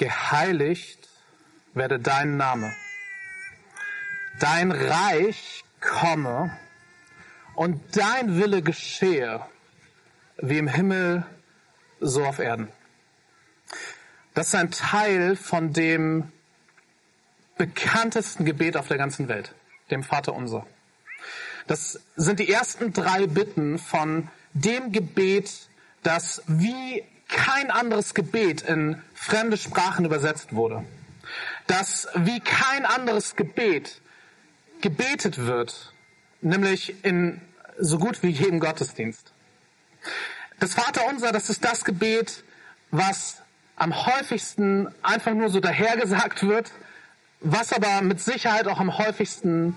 geheiligt werde dein Name. Dein Reich komme und dein Wille geschehe, wie im Himmel, so auf Erden. Das ist ein Teil von dem bekanntesten Gebet auf der ganzen Welt, dem Vater unser. Das sind die ersten drei Bitten von dem Gebet, das wie kein anderes Gebet in fremde Sprachen übersetzt wurde. Das wie kein anderes Gebet gebetet wird, nämlich in so gut wie jedem Gottesdienst. Das Vaterunser, das ist das Gebet, was am häufigsten einfach nur so dahergesagt wird, was aber mit Sicherheit auch am häufigsten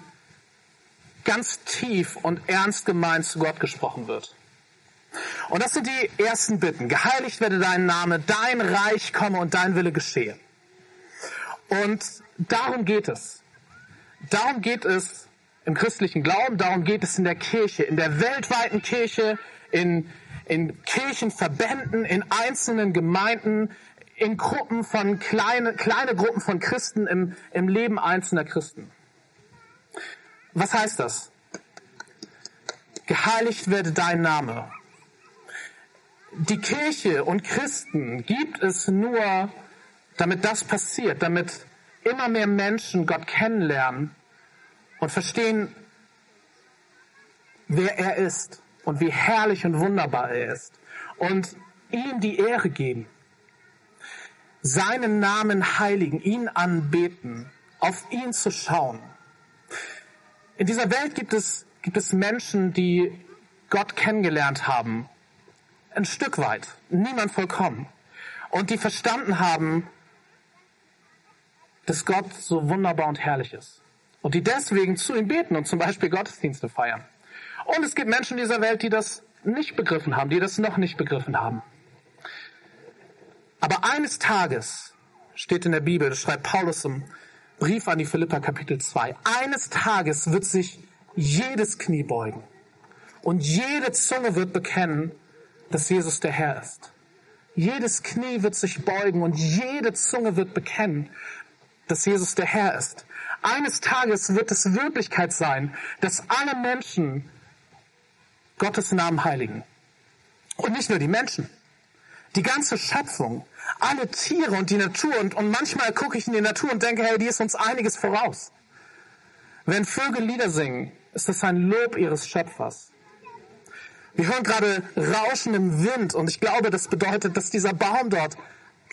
ganz tief und ernst gemeint zu Gott gesprochen wird. Und das sind die ersten Bitten. Geheiligt werde dein Name, dein Reich komme und dein Wille geschehe. Und darum geht es. Darum geht es im christlichen Glauben, darum geht es in der Kirche, in der weltweiten Kirche, in, in Kirchenverbänden, in einzelnen Gemeinden, in Gruppen von kleine, kleine Gruppen von Christen im, im Leben einzelner Christen. Was heißt das? Geheiligt werde dein Name. Die Kirche und Christen gibt es nur, damit das passiert, damit immer mehr Menschen Gott kennenlernen und verstehen, wer er ist und wie herrlich und wunderbar er ist und ihm die Ehre geben, seinen Namen heiligen, ihn anbeten, auf ihn zu schauen. In dieser Welt gibt es, gibt es Menschen, die Gott kennengelernt haben, ein Stück weit, niemand vollkommen, und die verstanden haben, dass Gott so wunderbar und herrlich ist. Und die deswegen zu ihm beten und zum Beispiel Gottesdienste feiern. Und es gibt Menschen in dieser Welt, die das nicht begriffen haben, die das noch nicht begriffen haben. Aber eines Tages steht in der Bibel, das schreibt Paulus im Brief an die Philippa Kapitel 2, eines Tages wird sich jedes Knie beugen und jede Zunge wird bekennen, dass Jesus der Herr ist. Jedes Knie wird sich beugen und jede Zunge wird bekennen, dass Jesus der Herr ist. Eines Tages wird es Wirklichkeit sein, dass alle Menschen Gottes Namen heiligen. Und nicht nur die Menschen. Die ganze Schöpfung, alle Tiere und die Natur. Und, und manchmal gucke ich in die Natur und denke, hey, die ist uns einiges voraus. Wenn Vögel Lieder singen, ist das ein Lob ihres Schöpfers. Wir hören gerade Rauschen im Wind und ich glaube, das bedeutet, dass dieser Baum dort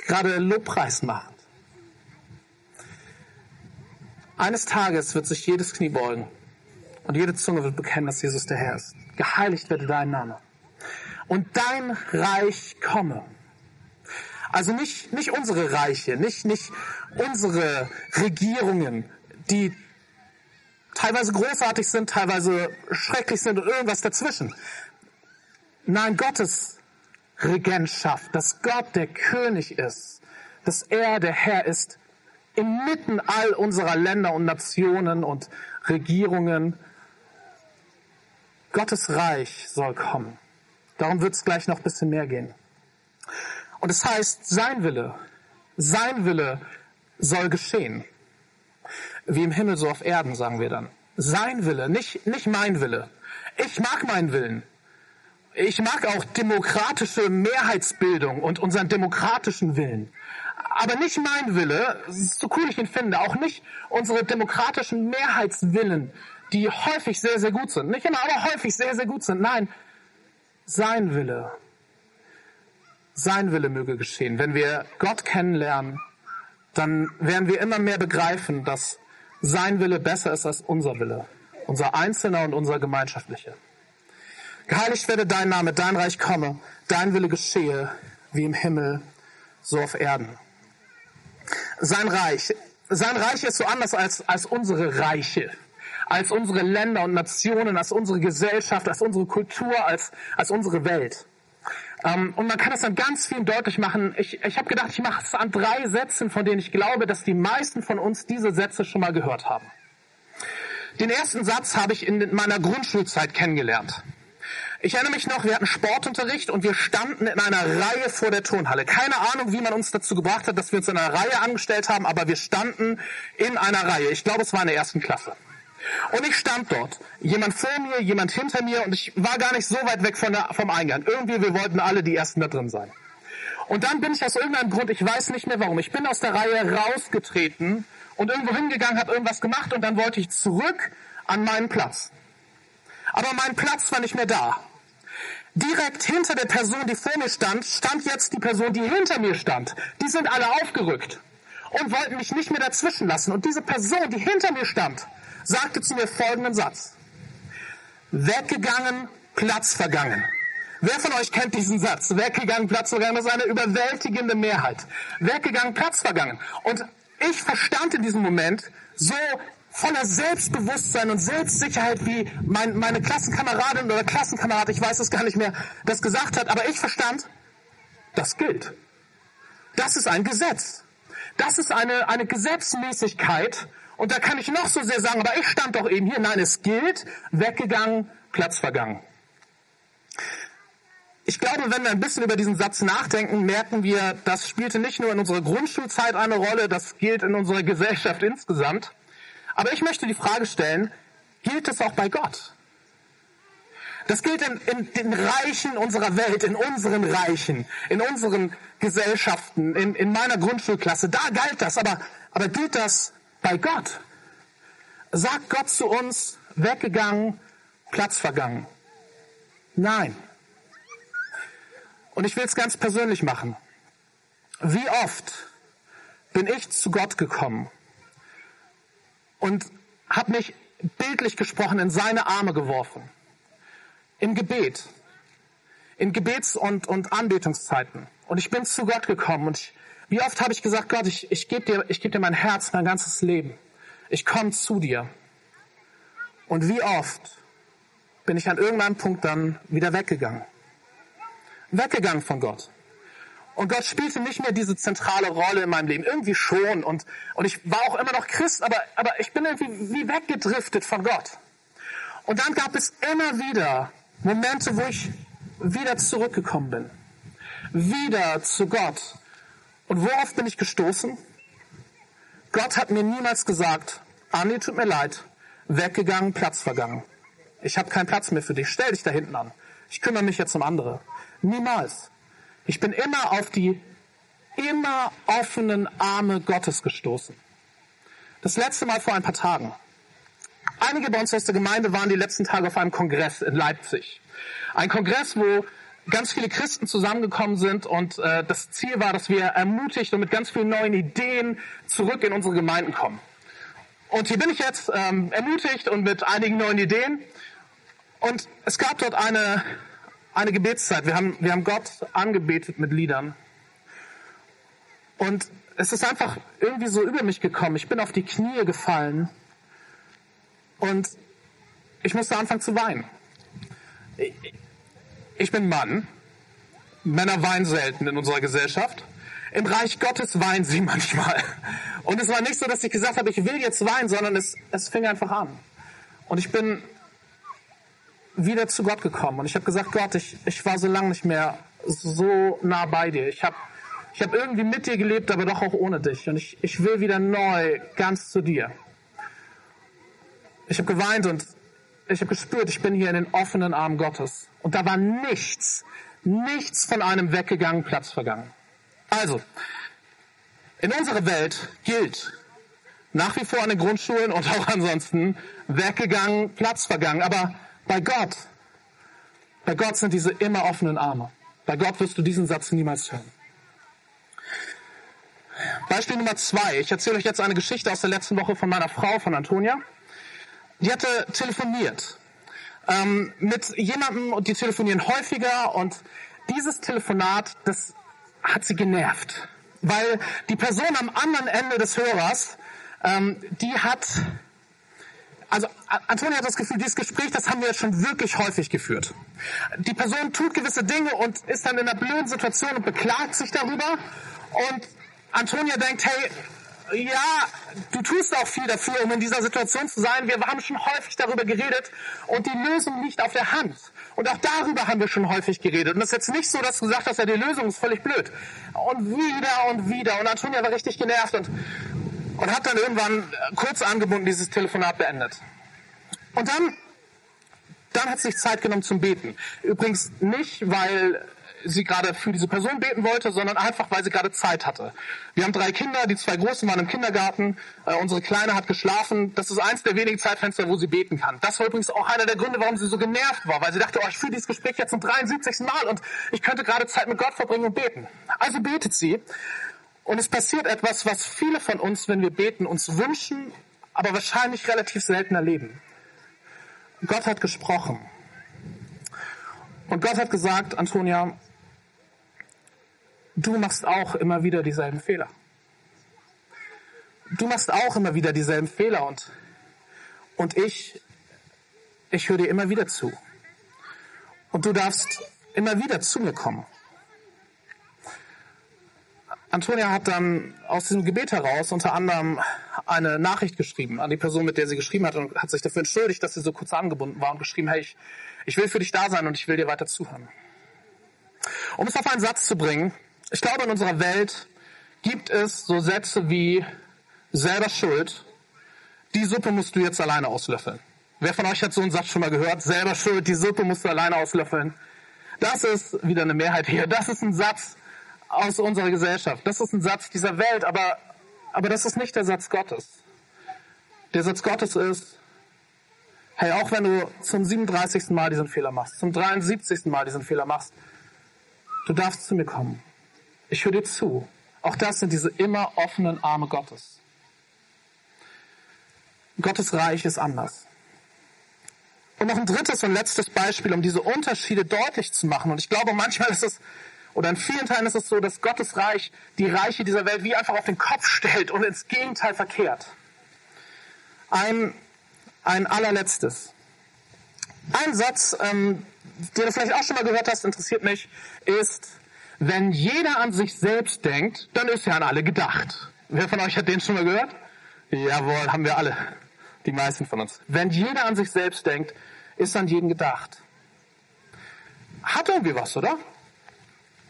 gerade Lobpreis macht. Eines Tages wird sich jedes Knie beugen und jede Zunge wird bekennen, dass Jesus der Herr ist. Geheiligt werde dein Name. Und dein Reich komme. Also nicht, nicht unsere Reiche, nicht, nicht unsere Regierungen, die teilweise großartig sind, teilweise schrecklich sind und irgendwas dazwischen. Nein, Gottes Regentschaft, dass Gott der König ist, dass er der Herr ist inmitten all unserer Länder und Nationen und Regierungen. Gottes Reich soll kommen. Darum wird es gleich noch ein bisschen mehr gehen. Und es heißt, sein Wille, sein Wille soll geschehen. Wie im Himmel so auf Erden, sagen wir dann. Sein Wille, nicht, nicht mein Wille. Ich mag meinen Willen. Ich mag auch demokratische Mehrheitsbildung und unseren demokratischen Willen aber nicht mein Wille, so cool ich ihn finde, auch nicht unsere demokratischen Mehrheitswillen, die häufig sehr, sehr gut sind. Nicht immer, aber häufig sehr, sehr gut sind. Nein, sein Wille. Sein Wille möge geschehen. Wenn wir Gott kennenlernen, dann werden wir immer mehr begreifen, dass sein Wille besser ist als unser Wille. Unser einzelner und unser gemeinschaftlicher. Geheiligt werde dein Name, dein Reich komme, dein Wille geschehe, wie im Himmel, so auf Erden sein Reich. Sein Reich ist so anders als, als unsere Reiche, als unsere Länder und Nationen, als unsere Gesellschaft, als unsere Kultur, als, als unsere Welt. Ähm, und man kann das dann ganz viel deutlich machen. Ich, ich habe gedacht, ich mache es an drei Sätzen, von denen ich glaube, dass die meisten von uns diese Sätze schon mal gehört haben. Den ersten Satz habe ich in meiner Grundschulzeit kennengelernt. Ich erinnere mich noch, wir hatten Sportunterricht und wir standen in einer Reihe vor der Turnhalle. Keine Ahnung, wie man uns dazu gebracht hat, dass wir uns in einer Reihe angestellt haben, aber wir standen in einer Reihe. Ich glaube, es war in der ersten Klasse. Und ich stand dort. Jemand vor mir, jemand hinter mir und ich war gar nicht so weit weg von der, vom Eingang. Irgendwie, wir wollten alle die Ersten da drin sein. Und dann bin ich aus irgendeinem Grund, ich weiß nicht mehr warum, ich bin aus der Reihe rausgetreten und irgendwo hingegangen, habe irgendwas gemacht und dann wollte ich zurück an meinen Platz. Aber mein Platz war nicht mehr da. Direkt hinter der Person, die vor mir stand, stand jetzt die Person, die hinter mir stand. Die sind alle aufgerückt und wollten mich nicht mehr dazwischen lassen. Und diese Person, die hinter mir stand, sagte zu mir folgenden Satz. Weggegangen, Platz vergangen. Wer von euch kennt diesen Satz? Weggegangen, Platz vergangen. Das ist eine überwältigende Mehrheit. Weggegangen, Platz vergangen. Und ich verstand in diesem Moment so voller Selbstbewusstsein und Selbstsicherheit, wie mein, meine Klassenkameradin oder Klassenkamerad, ich weiß es gar nicht mehr, das gesagt hat. Aber ich verstand, das gilt. Das ist ein Gesetz. Das ist eine, eine Gesetzmäßigkeit. Und da kann ich noch so sehr sagen, aber ich stand doch eben hier. Nein, es gilt. Weggegangen, Platz vergangen. Ich glaube, wenn wir ein bisschen über diesen Satz nachdenken, merken wir, das spielte nicht nur in unserer Grundschulzeit eine Rolle, das gilt in unserer Gesellschaft insgesamt. Aber ich möchte die Frage stellen, gilt es auch bei Gott? Das gilt in, in, den Reichen unserer Welt, in unseren Reichen, in unseren Gesellschaften, in, in meiner Grundschulklasse. Da galt das. Aber, aber gilt das bei Gott? Sagt Gott zu uns, weggegangen, Platz vergangen? Nein. Und ich will es ganz persönlich machen. Wie oft bin ich zu Gott gekommen und habe mich bildlich gesprochen in seine Arme geworfen. Im Gebet. In Gebets- und, und Anbetungszeiten. Und ich bin zu Gott gekommen und ich, wie oft habe ich gesagt, Gott, ich, ich gebe dir, geb dir mein Herz, mein ganzes Leben. Ich komme zu dir. Und wie oft bin ich an irgendeinem Punkt dann wieder weggegangen. Weggegangen von Gott. Und Gott spielte nicht mehr diese zentrale Rolle in meinem Leben. Irgendwie schon. Und, und ich war auch immer noch Christ, aber, aber ich bin irgendwie wie weggedriftet von Gott. Und dann gab es immer wieder Momente, wo ich wieder zurückgekommen bin. Wieder zu Gott. Und worauf bin ich gestoßen? Gott hat mir niemals gesagt, Andi, tut mir leid, weggegangen, Platz vergangen. Ich habe keinen Platz mehr für dich, stell dich da hinten an. Ich kümmere mich jetzt um andere. Niemals. Ich bin immer auf die immer offenen Arme Gottes gestoßen. Das letzte Mal vor ein paar Tagen. Einige bei uns aus der Gemeinde waren die letzten Tage auf einem Kongress in Leipzig. Ein Kongress, wo ganz viele Christen zusammengekommen sind und äh, das Ziel war, dass wir ermutigt und mit ganz vielen neuen Ideen zurück in unsere Gemeinden kommen. Und hier bin ich jetzt ähm, ermutigt und mit einigen neuen Ideen. Und es gab dort eine eine Gebetszeit. Wir haben, wir haben Gott angebetet mit Liedern. Und es ist einfach irgendwie so über mich gekommen. Ich bin auf die Knie gefallen und ich musste anfangen zu weinen. Ich bin Mann. Männer weinen selten in unserer Gesellschaft. Im Reich Gottes weinen sie manchmal. Und es war nicht so, dass ich gesagt habe, ich will jetzt weinen, sondern es, es fing einfach an. Und ich bin wieder zu Gott gekommen und ich habe gesagt, Gott, ich, ich war so lange nicht mehr so nah bei dir. Ich habe ich hab irgendwie mit dir gelebt, aber doch auch ohne dich. Und ich, ich will wieder neu ganz zu dir. Ich habe geweint und ich habe gespürt, ich bin hier in den offenen Armen Gottes. Und da war nichts, nichts von einem weggegangenen Platz vergangen. Also, in unserer Welt gilt nach wie vor an den Grundschulen und auch ansonsten weggegangen, Platz vergangen. Aber bei Gott, bei Gott sind diese immer offenen Arme. Bei Gott wirst du diesen Satz niemals hören. Beispiel Nummer zwei. Ich erzähle euch jetzt eine Geschichte aus der letzten Woche von meiner Frau, von Antonia. Die hatte telefoniert ähm, mit jemandem und die telefonieren häufiger und dieses Telefonat, das hat sie genervt, weil die Person am anderen Ende des Hörers, ähm, die hat also Antonia hat das Gefühl, dieses Gespräch, das haben wir jetzt schon wirklich häufig geführt. Die Person tut gewisse Dinge und ist dann in einer blöden Situation und beklagt sich darüber. Und Antonia denkt, hey, ja, du tust auch viel dafür, um in dieser Situation zu sein. Wir haben schon häufig darüber geredet und die Lösung liegt auf der Hand. Und auch darüber haben wir schon häufig geredet. Und das ist jetzt nicht so, dass du gesagt hast, ja, die Lösung ist völlig blöd. Und wieder und wieder. Und Antonia war richtig genervt und, und hat dann irgendwann kurz angebunden dieses Telefonat beendet. Und dann, dann hat sie sich Zeit genommen zum Beten. Übrigens nicht, weil sie gerade für diese Person beten wollte, sondern einfach, weil sie gerade Zeit hatte. Wir haben drei Kinder, die zwei Großen waren im Kindergarten, äh, unsere Kleine hat geschlafen. Das ist eins der wenigen Zeitfenster, wo sie beten kann. Das war übrigens auch einer der Gründe, warum sie so genervt war, weil sie dachte, oh, ich führe dieses Gespräch jetzt zum 73. Mal und ich könnte gerade Zeit mit Gott verbringen und beten. Also betet sie. Und es passiert etwas, was viele von uns, wenn wir beten, uns wünschen, aber wahrscheinlich relativ selten erleben. Gott hat gesprochen. Und Gott hat gesagt, Antonia, du machst auch immer wieder dieselben Fehler. Du machst auch immer wieder dieselben Fehler und, und ich, ich höre dir immer wieder zu. Und du darfst immer wieder zu mir kommen. Antonia hat dann aus diesem Gebet heraus unter anderem eine Nachricht geschrieben an die Person, mit der sie geschrieben hat und hat sich dafür entschuldigt, dass sie so kurz angebunden war und geschrieben, hey, ich, ich will für dich da sein und ich will dir weiter zuhören. Um es auf einen Satz zu bringen, ich glaube, in unserer Welt gibt es so Sätze wie selber schuld, die Suppe musst du jetzt alleine auslöffeln. Wer von euch hat so einen Satz schon mal gehört? Selber schuld, die Suppe musst du alleine auslöffeln. Das ist wieder eine Mehrheit hier. Das ist ein Satz aus unserer Gesellschaft. Das ist ein Satz dieser Welt, aber, aber das ist nicht der Satz Gottes. Der Satz Gottes ist, hey, auch wenn du zum 37. Mal diesen Fehler machst, zum 73. Mal diesen Fehler machst, du darfst zu mir kommen. Ich höre dir zu. Auch das sind diese immer offenen Arme Gottes. Gottes Reich ist anders. Und noch ein drittes und letztes Beispiel, um diese Unterschiede deutlich zu machen. Und ich glaube, manchmal ist es, oder in vielen Teilen ist es so, dass Gottes Reich die Reiche dieser Welt wie einfach auf den Kopf stellt und ins Gegenteil verkehrt. Ein, ein allerletztes. Ein Satz, ähm, den du vielleicht auch schon mal gehört hast, interessiert mich, ist, wenn jeder an sich selbst denkt, dann ist ja an alle gedacht. Wer von euch hat den schon mal gehört? Jawohl, haben wir alle. Die meisten von uns. Wenn jeder an sich selbst denkt, ist an jeden gedacht. Hat irgendwie was, oder?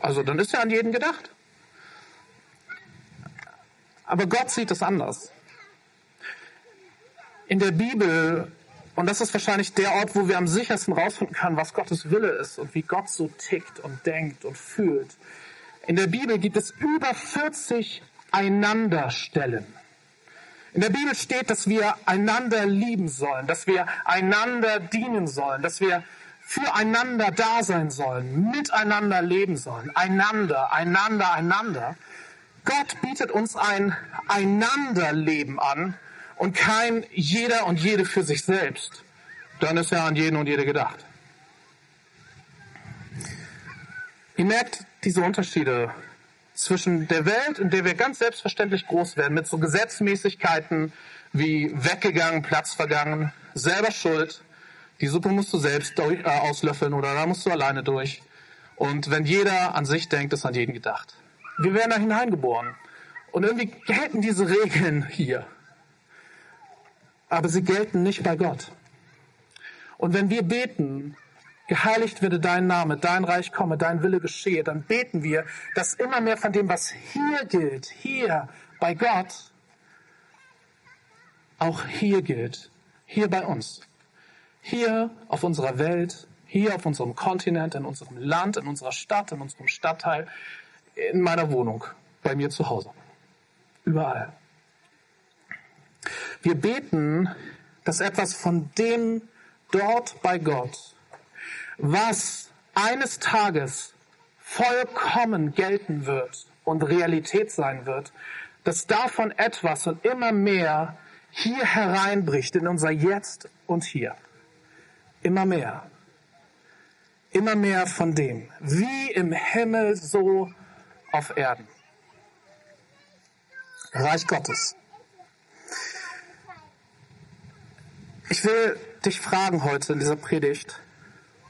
Also dann ist ja an jeden gedacht. Aber Gott sieht es anders. In der Bibel und das ist wahrscheinlich der Ort, wo wir am sichersten rausfinden können, was Gottes Wille ist und wie Gott so tickt und denkt und fühlt. In der Bibel gibt es über 40 Einanderstellen. In der Bibel steht, dass wir einander lieben sollen, dass wir einander dienen sollen, dass wir füreinander da sein sollen, miteinander leben sollen, einander, einander, einander. Gott bietet uns ein Einanderleben an, und kein jeder und jede für sich selbst, dann ist ja an jeden und jede gedacht. Ihr merkt diese Unterschiede zwischen der Welt, in der wir ganz selbstverständlich groß werden, mit so Gesetzmäßigkeiten wie weggegangen, Platz vergangen, selber schuld, die Suppe musst du selbst durch, äh, auslöffeln oder da musst du alleine durch. Und wenn jeder an sich denkt, ist an jeden gedacht. Wir werden da hineingeboren. Und irgendwie gelten diese Regeln hier aber sie gelten nicht bei Gott. Und wenn wir beten, geheiligt werde dein Name, dein Reich komme, dein Wille geschehe, dann beten wir, dass immer mehr von dem, was hier gilt, hier bei Gott, auch hier gilt, hier bei uns, hier auf unserer Welt, hier auf unserem Kontinent, in unserem Land, in unserer Stadt, in unserem Stadtteil, in meiner Wohnung, bei mir zu Hause, überall. Wir beten, dass etwas von dem dort bei Gott, was eines Tages vollkommen gelten wird und Realität sein wird, dass davon etwas und immer mehr hier hereinbricht in unser Jetzt und Hier. Immer mehr. Immer mehr von dem. Wie im Himmel, so auf Erden. Reich Gottes. Ich will dich fragen heute in dieser Predigt,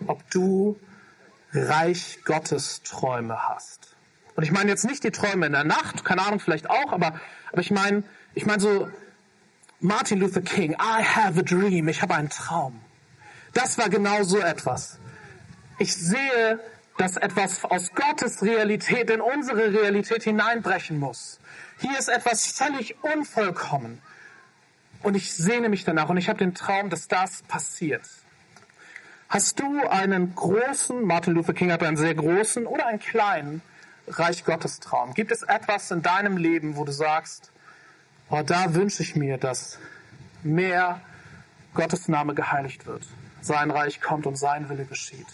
ob du Reich Gottes Träume hast. Und ich meine jetzt nicht die Träume in der Nacht, keine Ahnung, vielleicht auch, aber, aber ich meine, ich meine so Martin Luther King, I have a dream, ich habe einen Traum. Das war genau so etwas. Ich sehe, dass etwas aus Gottes Realität in unsere Realität hineinbrechen muss. Hier ist etwas völlig unvollkommen. Und ich sehne mich danach und ich habe den Traum, dass das passiert. Hast du einen großen, Martin Luther King hat einen sehr großen oder einen kleinen Reich Gottes Traum? Gibt es etwas in deinem Leben, wo du sagst, oh, da wünsche ich mir, dass mehr Gottes Name geheiligt wird, sein Reich kommt und sein Wille geschieht?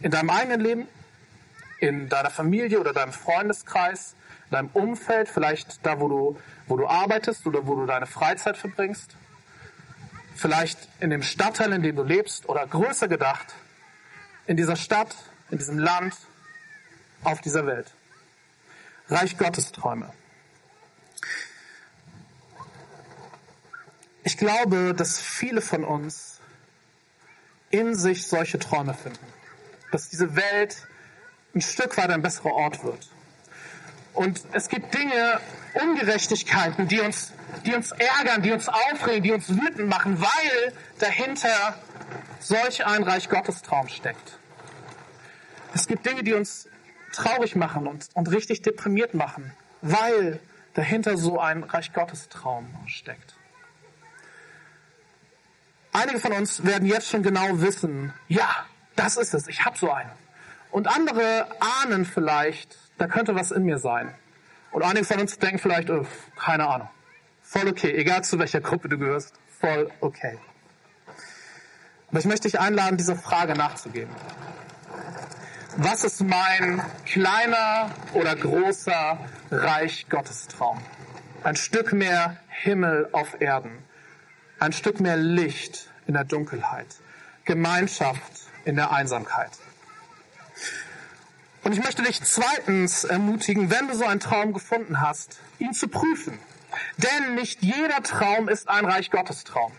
In deinem eigenen Leben, in deiner Familie oder deinem Freundeskreis, in deinem Umfeld, vielleicht da, wo du, wo du arbeitest oder wo du deine Freizeit verbringst? vielleicht in dem Stadtteil, in dem du lebst, oder größer gedacht, in dieser Stadt, in diesem Land, auf dieser Welt. Reich Gottes Träume. Ich glaube, dass viele von uns in sich solche Träume finden. Dass diese Welt ein Stück weit ein besserer Ort wird. Und es gibt Dinge, Ungerechtigkeiten, die uns, die uns ärgern, die uns aufregen, die uns wütend machen, weil dahinter solch ein Reich Gottes Traum steckt. Es gibt Dinge, die uns traurig machen und, und richtig deprimiert machen, weil dahinter so ein Reich Gottes Traum steckt. Einige von uns werden jetzt schon genau wissen, ja, das ist es, ich habe so einen. Und andere ahnen vielleicht, da könnte was in mir sein. Und einige von uns denken vielleicht, oh, keine Ahnung. Voll okay, egal zu welcher Gruppe du gehörst, voll okay. Aber ich möchte dich einladen, dieser Frage nachzugehen. Was ist mein kleiner oder großer Reich Gottes Traum? Ein Stück mehr Himmel auf Erden. Ein Stück mehr Licht in der Dunkelheit. Gemeinschaft in der Einsamkeit. Und ich möchte dich zweitens ermutigen, wenn du so einen Traum gefunden hast, ihn zu prüfen. Denn nicht jeder Traum ist ein Reich Gottes Traum.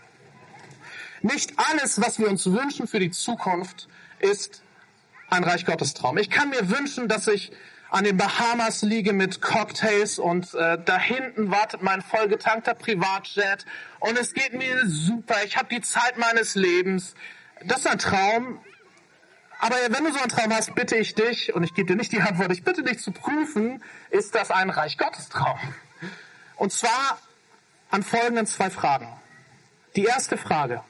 Nicht alles, was wir uns wünschen für die Zukunft, ist ein Reich Gottes Traum. Ich kann mir wünschen, dass ich an den Bahamas liege mit Cocktails und äh, da hinten wartet mein vollgetankter Privatjet und es geht mir super. Ich habe die Zeit meines Lebens. Das ist ein Traum, aber wenn du so einen Traum hast, bitte ich dich, und ich gebe dir nicht die Antwort, ich bitte dich zu prüfen, ist das ein Reich Gottes Traum? Und zwar an folgenden zwei Fragen. Die erste Frage.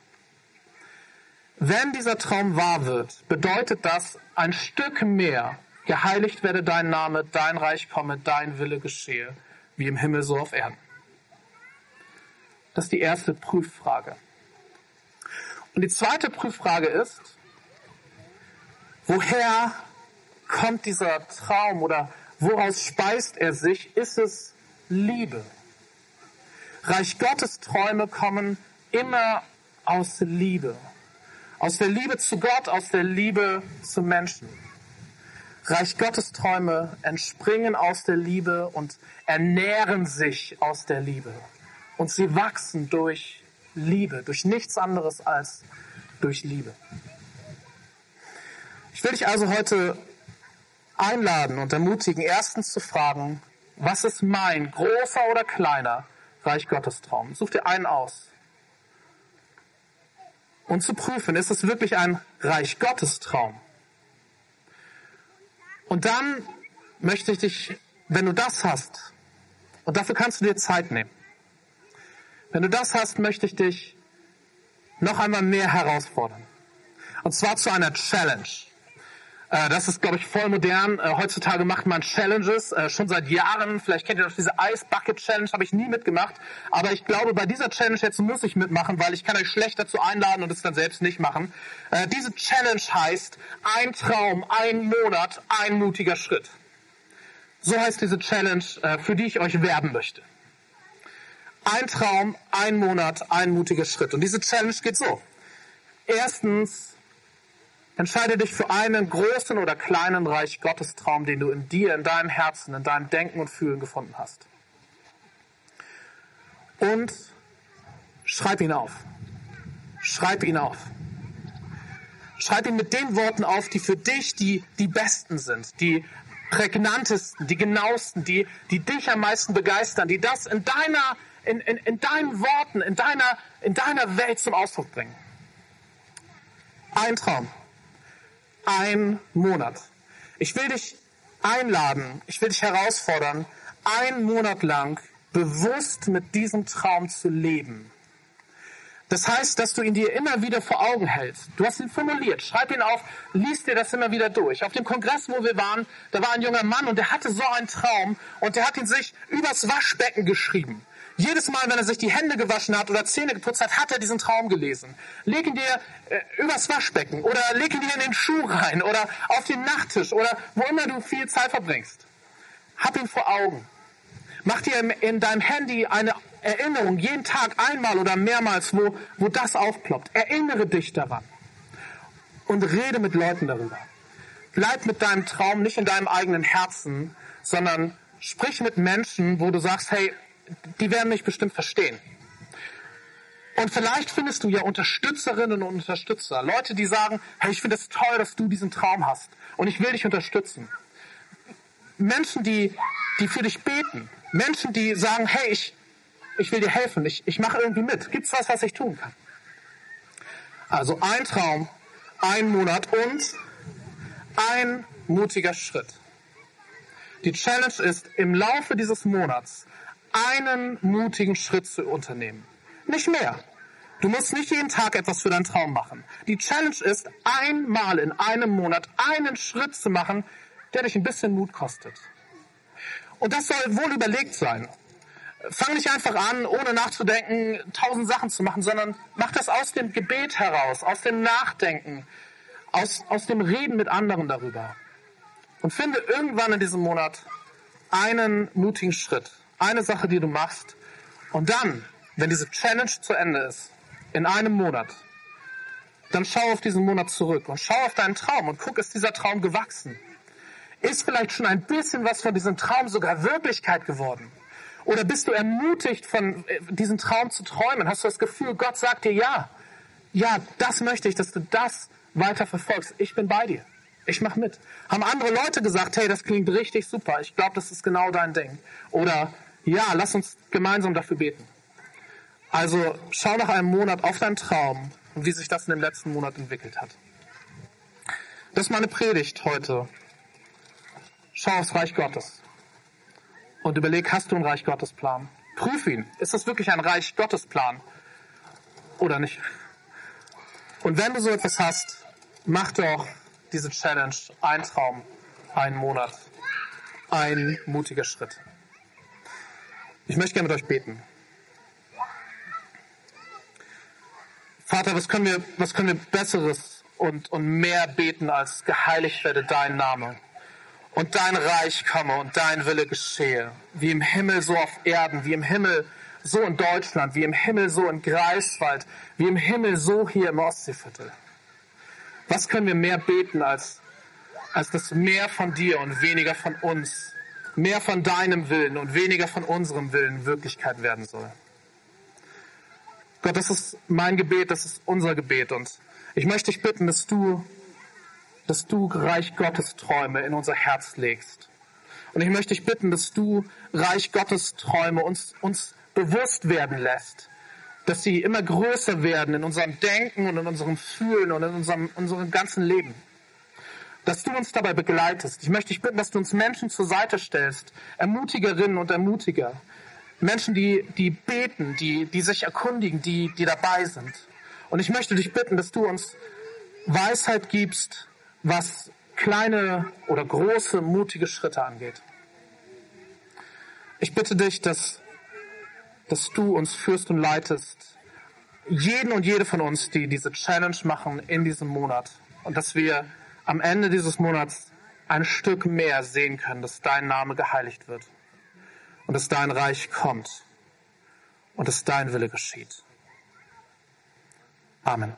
Wenn dieser Traum wahr wird, bedeutet das ein Stück mehr, geheiligt werde dein Name, dein Reich komme, dein Wille geschehe, wie im Himmel so auf Erden. Das ist die erste Prüffrage. Und die zweite Prüffrage ist, Woher kommt dieser Traum oder woraus speist er sich? Ist es Liebe? Reich Gottes Träume kommen immer aus Liebe. Aus der Liebe zu Gott, aus der Liebe zu Menschen. Reich Gottes Träume entspringen aus der Liebe und ernähren sich aus der Liebe. Und sie wachsen durch Liebe, durch nichts anderes als durch Liebe. Ich will dich also heute einladen und ermutigen, erstens zu fragen, was ist mein großer oder kleiner Reich Gottes Traum? Such dir einen aus. Und zu prüfen, ist es wirklich ein Reich Gottes Traum? Und dann möchte ich dich, wenn du das hast, und dafür kannst du dir Zeit nehmen, wenn du das hast, möchte ich dich noch einmal mehr herausfordern. Und zwar zu einer Challenge. Äh, das ist, glaube ich, voll modern. Äh, heutzutage macht man Challenges, äh, schon seit Jahren. Vielleicht kennt ihr doch diese Ice Bucket Challenge, habe ich nie mitgemacht. Aber ich glaube, bei dieser Challenge jetzt muss ich mitmachen, weil ich kann euch schlecht dazu einladen und es dann selbst nicht machen. Diese Challenge heißt, ein Traum, ein Monat, ein mutiger Schritt. So heißt diese Challenge, für die ich euch werben möchte. Ein Traum, ein Monat, ein mutiger Schritt. Und diese Challenge geht so. Erstens, Entscheide dich für einen großen oder kleinen Reich Gottes Traum, den du in dir, in deinem Herzen, in deinem Denken und Fühlen gefunden hast. Und schreib ihn auf. Schreib ihn auf. Schreib ihn mit den Worten auf, die für dich die, die besten sind, die prägnantesten, die genauesten, die, die dich am meisten begeistern, die das in deiner, in, in, in deinen Worten, in deiner, in deiner Welt zum Ausdruck bringen. Ein Traum Ein Monat. Ich will dich einladen, ich will dich herausfordern, einen Monat lang bewusst mit diesem Traum zu leben. Das heißt, dass du ihn dir immer wieder vor Augen hältst. Du hast ihn formuliert, schreib ihn auf, liest dir das immer wieder durch. Auf dem Kongress, wo wir waren, da war ein junger Mann und der hatte so einen Traum und der hat ihn sich übers Waschbecken geschrieben. Jedes Mal, wenn er sich die Hände gewaschen hat oder Zähne geputzt hat, hat er diesen Traum gelesen. Leg ihn dir äh, übers Waschbecken oder leg ihn dir in den Schuh rein oder auf den Nachttisch oder wo immer du viel Zeit verbringst. Hab ihn vor Augen. Mach dir in deinem Handy eine Erinnerung, jeden Tag einmal oder mehrmals, wo, wo das aufploppt. Erinnere dich daran und rede mit Leuten darüber. Bleib mit deinem Traum nicht in deinem eigenen Herzen, sondern sprich mit Menschen, wo du sagst, hey, die werden mich bestimmt verstehen. Und vielleicht findest du ja Unterstützerinnen und Unterstützer, Leute, die sagen, hey, ich finde es toll, dass du diesen Traum hast und ich will dich unterstützen. Menschen, die, die für dich beten, Menschen, die sagen, hey, ich, ich will dir helfen, ich, ich mache irgendwie mit. Gibt es was, was ich tun kann? Also ein Traum, ein Monat und ein mutiger Schritt. Die Challenge ist, im Laufe dieses Monats einen mutigen Schritt zu unternehmen. Nicht mehr. Du musst nicht jeden Tag etwas für deinen Traum machen. Die Challenge ist, einmal in einem Monat einen Schritt zu machen, der dich ein bisschen Mut kostet. Und das soll wohl überlegt sein. Fang nicht einfach an, ohne nachzudenken, tausend Sachen zu machen, sondern mach das aus dem Gebet heraus, aus dem Nachdenken, aus, aus dem Reden mit anderen darüber. Und finde irgendwann in diesem Monat einen mutigen Schritt, eine Sache, die du machst. Und dann, wenn diese Challenge zu Ende ist, in einem Monat, dann schau auf diesen Monat zurück und schau auf deinen Traum und guck, ist dieser Traum gewachsen? Ist vielleicht schon ein bisschen was von diesem Traum sogar Wirklichkeit geworden? Oder bist du ermutigt, von äh, diesem Traum zu träumen? Hast du das Gefühl, Gott sagt dir ja, ja, das möchte ich, dass du das weiter verfolgst. Ich bin bei dir. Ich mache mit. Haben andere Leute gesagt, hey, das klingt richtig super. Ich glaube, das ist genau dein Ding. Oder ja, lass uns gemeinsam dafür beten. Also schau nach einem Monat auf deinen Traum und wie sich das in dem letzten Monat entwickelt hat. Das ist meine Predigt heute. Schau aufs Reich Gottes und überleg, hast du einen Reich Gottes Plan? Prüf ihn. Ist das wirklich ein Reich Gottes Plan? Oder nicht? Und wenn du so etwas hast, mach doch diese Challenge, ein Traum, ein Monat, ein mutiger Schritt. Ich möchte gerne mit euch beten. Vater, was können wir, was können wir Besseres und, und mehr beten als geheiligt werde dein Name? und dein Reich komme und dein Wille geschehe, wie im Himmel so auf Erden, wie im Himmel so in Deutschland, wie im Himmel so in Greifswald, wie im Himmel so hier im Ostseeviertel. Was können wir mehr beten als, als dass mehr von dir und weniger von uns, mehr von deinem Willen und weniger von unserem Willen Wirklichkeit werden soll? Gott, das ist mein Gebet, das ist unser Gebet und ich möchte dich bitten, dass du dass du Reich Gottes Träume in unser Herz legst. Und ich möchte dich bitten, dass du Reich Gottes Träume uns, uns bewusst werden lässt, dass sie immer größer werden in unserem Denken und in unserem Fühlen und in unserem, unserem ganzen Leben. Dass du uns dabei begleitest. Ich möchte dich bitten, dass du uns Menschen zur Seite stellst, Ermutigerinnen und Ermutiger, Menschen, die, die beten, die, die sich erkundigen, die, die dabei sind. Und ich möchte dich bitten, dass du uns Weisheit gibst, was kleine oder große, mutige Schritte angeht. Ich bitte dich, dass, dass du uns führst und leitest, jeden und jede von uns, die diese Challenge machen in diesem Monat und dass wir am Ende dieses Monats ein Stück mehr sehen können, dass dein Name geheiligt wird und dass dein Reich kommt und dass dein Wille geschieht. Amen.